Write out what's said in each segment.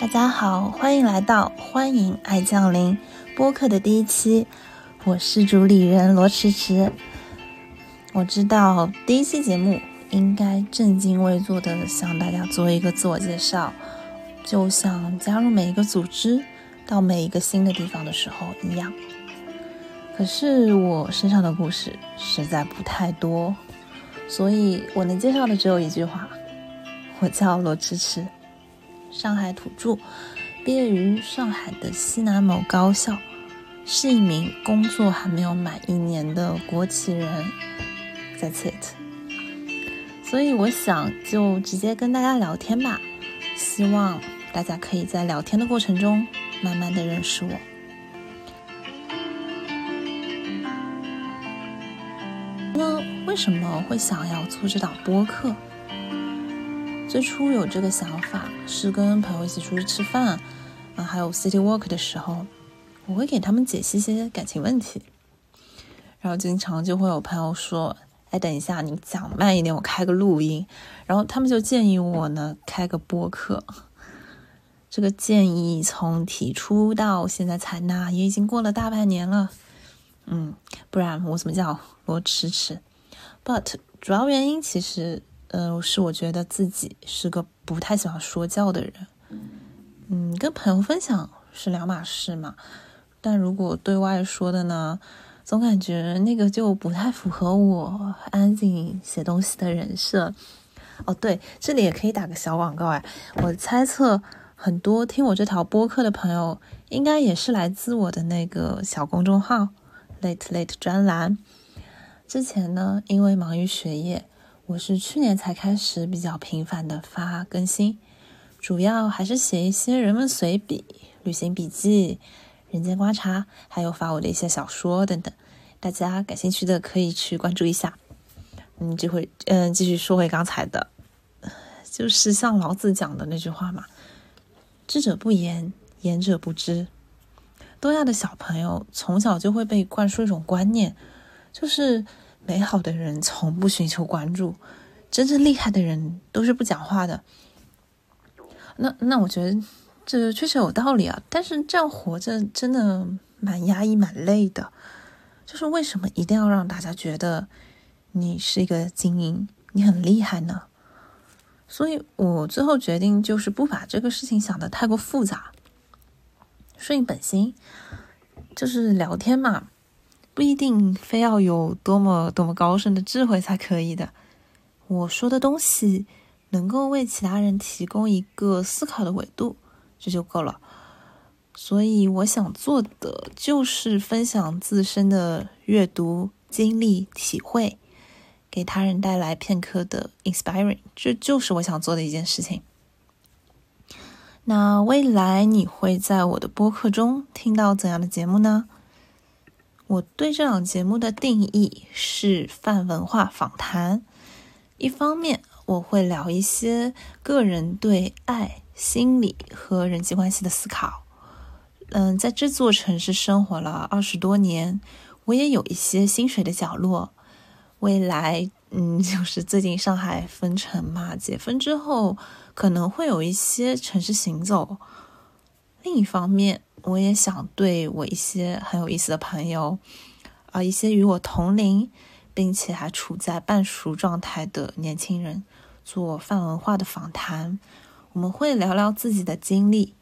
大家好，欢迎来到欢迎爱降临播客的第一期，我是主理人罗迟迟。我知道第一期节目应该正襟危坐的向大家做一个自我介绍，就像加入每一个组织到每一个新的地方的时候一样。可是我身上的故事实在不太多，所以我能介绍的只有一句话：我叫罗迟迟。上海土著，毕业于上海的西南某高校，是一名工作还没有满一年的国企人。That's it。所以我想就直接跟大家聊天吧，希望大家可以在聊天的过程中慢慢的认识我。那为什么会想要做这档播客？最初有这个想法是跟朋友一起出去吃饭，啊，还有 city walk 的时候，我会给他们解析一些感情问题，然后经常就会有朋友说：“哎，等一下，你讲慢一点，我开个录音。”然后他们就建议我呢开个播客。这个建议从提出到现在采纳，也已经过了大半年了。嗯，不然我怎么叫罗迟迟？But 主要原因其实。嗯，是我觉得自己是个不太喜欢说教的人，嗯，跟朋友分享是两码事嘛。但如果对外说的呢，总感觉那个就不太符合我安静写东西的人设。哦，对，这里也可以打个小广告哎，我猜测很多听我这条播客的朋友，应该也是来自我的那个小公众号 Late Late 专栏。之前呢，因为忙于学业。我是去年才开始比较频繁的发更新，主要还是写一些人文随笔、旅行笔记、人间观察，还有发我的一些小说等等。大家感兴趣的可以去关注一下。嗯，这回嗯，继续说回刚才的，就是像老子讲的那句话嘛：“知者不言，言者不知。”东亚的小朋友从小就会被灌输一种观念，就是。美好的人从不寻求关注，真正厉害的人都是不讲话的。那那我觉得这确实有道理啊，但是这样活着真的蛮压抑、蛮累的。就是为什么一定要让大家觉得你是一个精英，你很厉害呢？所以我最后决定就是不把这个事情想的太过复杂，顺应本心，就是聊天嘛。不一定非要有多么多么高深的智慧才可以的。我说的东西能够为其他人提供一个思考的维度，这就够了。所以我想做的就是分享自身的阅读经历、体会，给他人带来片刻的 inspiring，这就是我想做的一件事情。那未来你会在我的播客中听到怎样的节目呢？我对这档节目的定义是泛文化访谈。一方面，我会聊一些个人对爱、心理和人际关系的思考。嗯，在这座城市生活了二十多年，我也有一些薪水的角落。未来，嗯，就是最近上海封城嘛，解封之后可能会有一些城市行走。另一方面，我也想对我一些很有意思的朋友，啊，一些与我同龄，并且还处在半熟状态的年轻人，做泛文化的访谈。我们会聊聊自己的经历，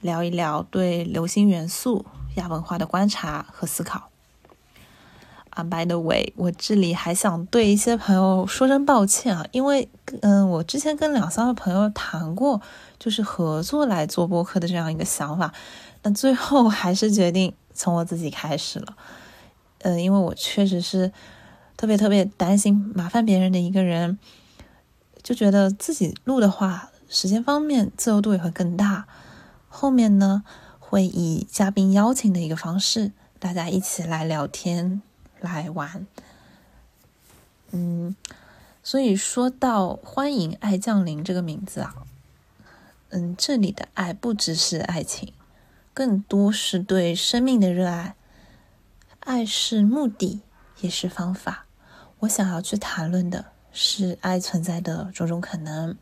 聊一聊对流行元素、亚文化的观察和思考。啊，by the way，我这里还想对一些朋友说声抱歉啊，因为，嗯，我之前跟两三个朋友谈过，就是合作来做播客的这样一个想法。最后还是决定从我自己开始了，呃，因为我确实是特别特别担心麻烦别人的一个人，就觉得自己录的话，时间方面自由度也会更大。后面呢，会以嘉宾邀请的一个方式，大家一起来聊天来玩。嗯，所以说到欢迎爱降临这个名字啊，嗯，这里的爱不只是爱情。更多是对生命的热爱，爱是目的，也是方法。我想要去谈论的是爱存在的种种可能。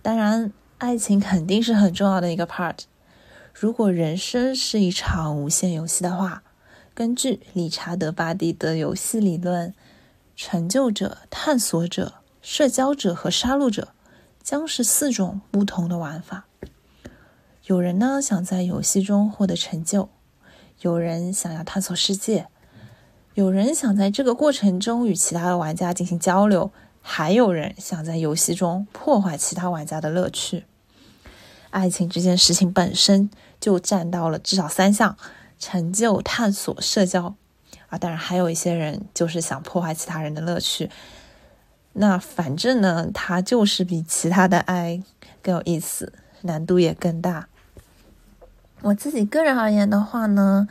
当然，爱情肯定是很重要的一个 part。如果人生是一场无限游戏的话，根据理查德·巴蒂的游戏理论，成就者、探索者、社交者和杀戮者将是四种不同的玩法。有人呢想在游戏中获得成就，有人想要探索世界，有人想在这个过程中与其他的玩家进行交流，还有人想在游戏中破坏其他玩家的乐趣。爱情这件事情本身就占到了至少三项：成就、探索、社交。啊，当然还有一些人就是想破坏其他人的乐趣。那反正呢，它就是比其他的爱更有意思，难度也更大。我自己个人而言的话呢，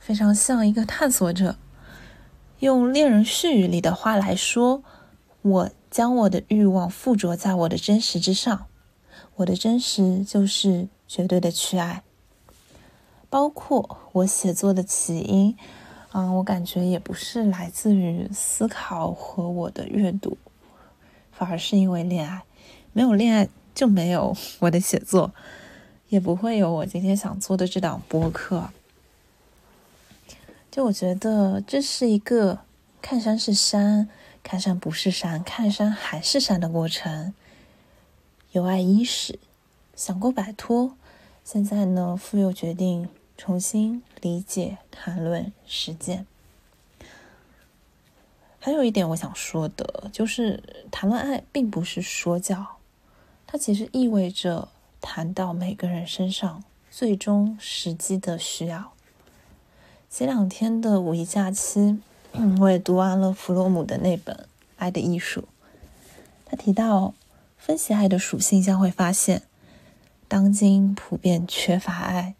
非常像一个探索者。用《恋人絮语》里的话来说，我将我的欲望附着在我的真实之上。我的真实就是绝对的去爱，包括我写作的起因，嗯，我感觉也不是来自于思考和我的阅读，反而是因为恋爱。没有恋爱就没有我的写作，也不会有我今天想做的这档播客。就我觉得这是一个看山是山，看山不是山，看山还是山的过程。有爱伊始，想过摆脱，现在呢，复又决定重新理解、谈论、实践。还有一点我想说的，就是谈论爱并不是说教，它其实意味着谈到每个人身上最终实际的需要。前两天的五一假期，我也读完了弗洛姆的那本《爱的艺术》，他提到。分析爱的属性，将会发现，当今普遍缺乏爱，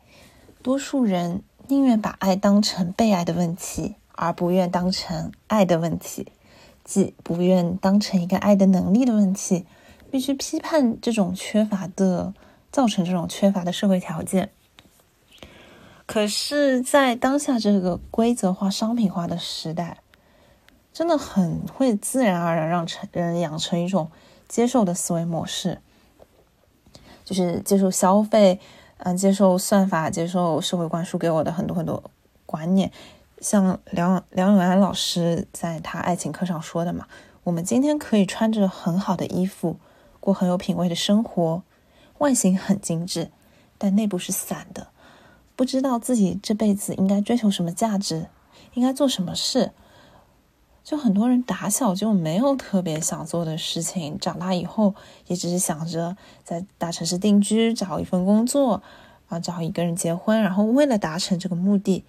多数人宁愿把爱当成被爱的问题，而不愿当成爱的问题，即不愿当成一个爱的能力的问题。必须批判这种缺乏的，造成这种缺乏的社会条件。可是，在当下这个规则化、商品化的时代，真的很会自然而然让成人养成一种。接受的思维模式，就是接受消费，嗯，接受算法，接受社会灌输给我的很多很多观念。像梁梁永安老师在他爱情课上说的嘛，我们今天可以穿着很好的衣服，过很有品味的生活，外形很精致，但内部是散的，不知道自己这辈子应该追求什么价值，应该做什么事。就很多人打小就没有特别想做的事情，长大以后也只是想着在大城市定居，找一份工作，啊，找一个人结婚，然后为了达成这个目的，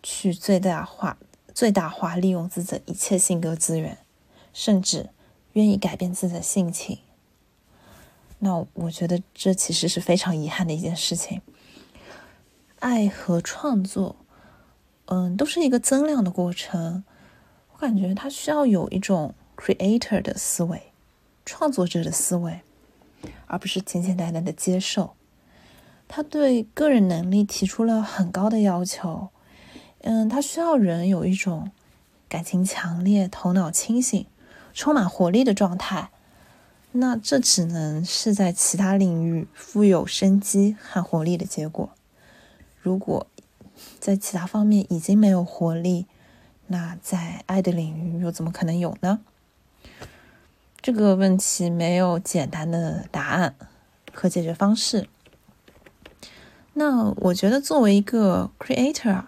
去最大化、最大化利用自己的一切性格资源，甚至愿意改变自己的性情。那我觉得这其实是非常遗憾的一件事情。爱和创作，嗯，都是一个增量的过程。我感觉它需要有一种 creator 的思维，创作者的思维，而不是简简单单的接受。他对个人能力提出了很高的要求。嗯，他需要人有一种感情强烈、头脑清醒、充满活力的状态。那这只能是在其他领域富有生机和活力的结果。如果在其他方面已经没有活力，那在爱的领域又怎么可能有呢？这个问题没有简单的答案和解决方式。那我觉得，作为一个 creator，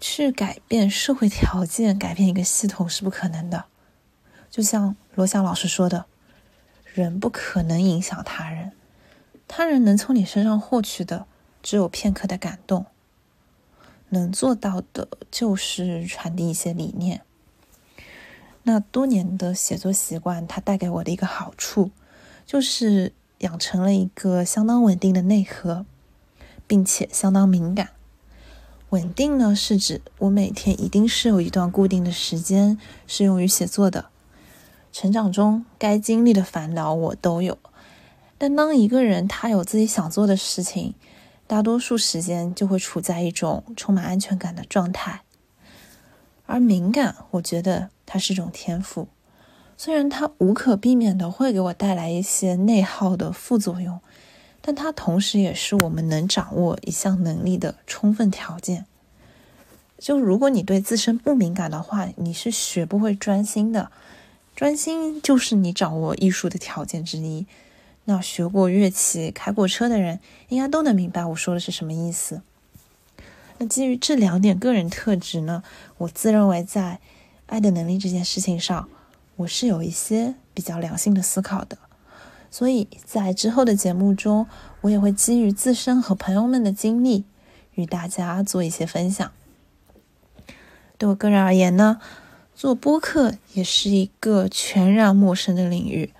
去改变社会条件、改变一个系统是不可能的。就像罗翔老师说的：“人不可能影响他人，他人能从你身上获取的只有片刻的感动。”能做到的就是传递一些理念。那多年的写作习惯，它带给我的一个好处，就是养成了一个相当稳定的内核，并且相当敏感。稳定呢，是指我每天一定是有一段固定的时间是用于写作的。成长中该经历的烦恼我都有，但当一个人他有自己想做的事情。大多数时间就会处在一种充满安全感的状态，而敏感，我觉得它是一种天赋。虽然它无可避免的会给我带来一些内耗的副作用，但它同时也是我们能掌握一项能力的充分条件。就如果你对自身不敏感的话，你是学不会专心的。专心就是你掌握艺术的条件之一。那学过乐器、开过车的人，应该都能明白我说的是什么意思。那基于这两点个人特质呢，我自认为在爱的能力这件事情上，我是有一些比较良性的思考的。所以在之后的节目中，我也会基于自身和朋友们的经历，与大家做一些分享。对我个人而言呢？做播客也是一个全然陌生的领域，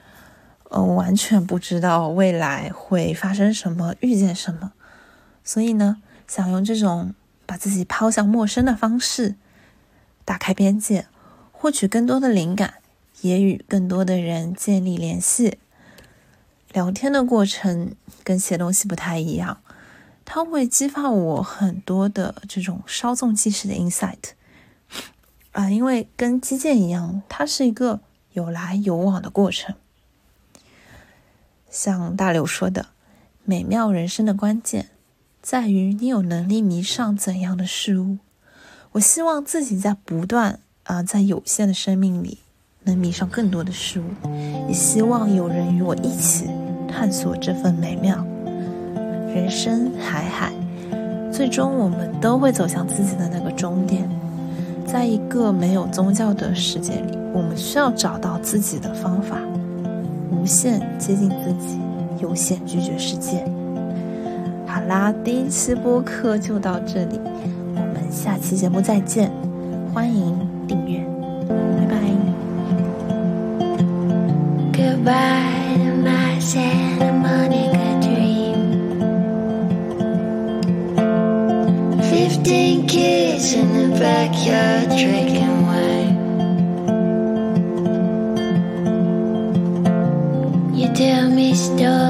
呃，完全不知道未来会发生什么，遇见什么，所以呢，想用这种把自己抛向陌生的方式，打开边界，获取更多的灵感，也与更多的人建立联系。聊天的过程跟写东西不太一样，它会激发我很多的这种稍纵即逝的 insight。啊，因为跟击剑一样，它是一个有来有往的过程。像大刘说的，美妙人生的关键在于你有能力迷上怎样的事物。我希望自己在不断啊，在有限的生命里能迷上更多的事物，也希望有人与我一起探索这份美妙。人生海海，最终我们都会走向自己的那个终点。在一个没有宗教的世界里，我们需要找到自己的方法，无限接近自己，有限拒绝世界。好啦，第一期播客就到这里，我们下期节目再见，欢迎订阅，拜拜。Fifteen kids in the backyard drinking wine. You tell me stories